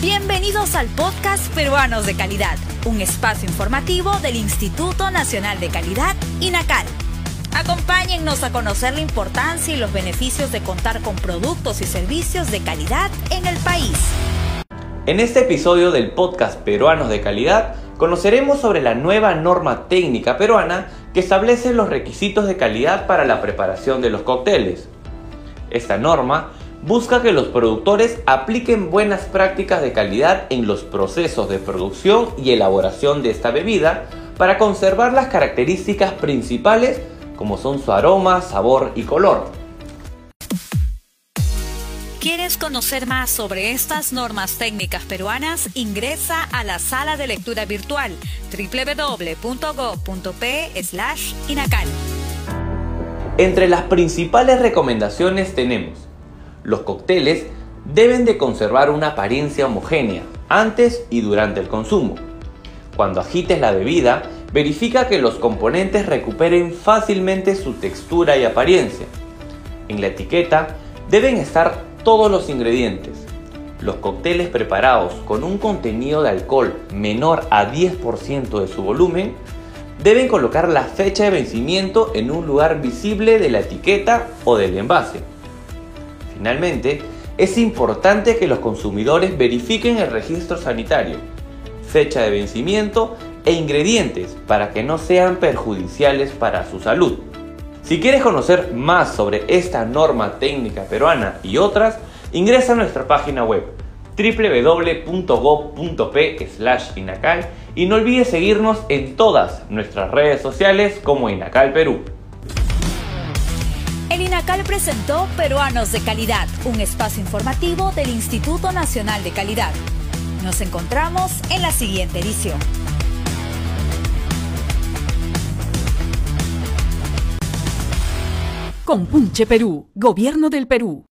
Bienvenidos al podcast Peruanos de Calidad, un espacio informativo del Instituto Nacional de Calidad, INACAL. Acompáñennos a conocer la importancia y los beneficios de contar con productos y servicios de calidad en el país. En este episodio del podcast Peruanos de Calidad, conoceremos sobre la nueva norma técnica peruana que establece los requisitos de calidad para la preparación de los cócteles. Esta norma busca que los productores apliquen buenas prácticas de calidad en los procesos de producción y elaboración de esta bebida para conservar las características principales como son su aroma, sabor y color. ¿Quieres conocer más sobre estas normas técnicas peruanas? Ingresa a la sala de lectura virtual www.go.p/inacal. Entre las principales recomendaciones tenemos los cócteles deben de conservar una apariencia homogénea antes y durante el consumo. Cuando agites la bebida, verifica que los componentes recuperen fácilmente su textura y apariencia. En la etiqueta deben estar todos los ingredientes. Los cócteles preparados con un contenido de alcohol menor a 10% de su volumen deben colocar la fecha de vencimiento en un lugar visible de la etiqueta o del envase. Finalmente, es importante que los consumidores verifiquen el registro sanitario, fecha de vencimiento e ingredientes para que no sean perjudiciales para su salud. Si quieres conocer más sobre esta norma técnica peruana y otras, ingresa a nuestra página web www.gov.p/inacal y no olvides seguirnos en todas nuestras redes sociales como Inacal Perú. INACAL presentó Peruanos de Calidad, un espacio informativo del Instituto Nacional de Calidad. Nos encontramos en la siguiente edición. Compunche Perú, Gobierno del Perú.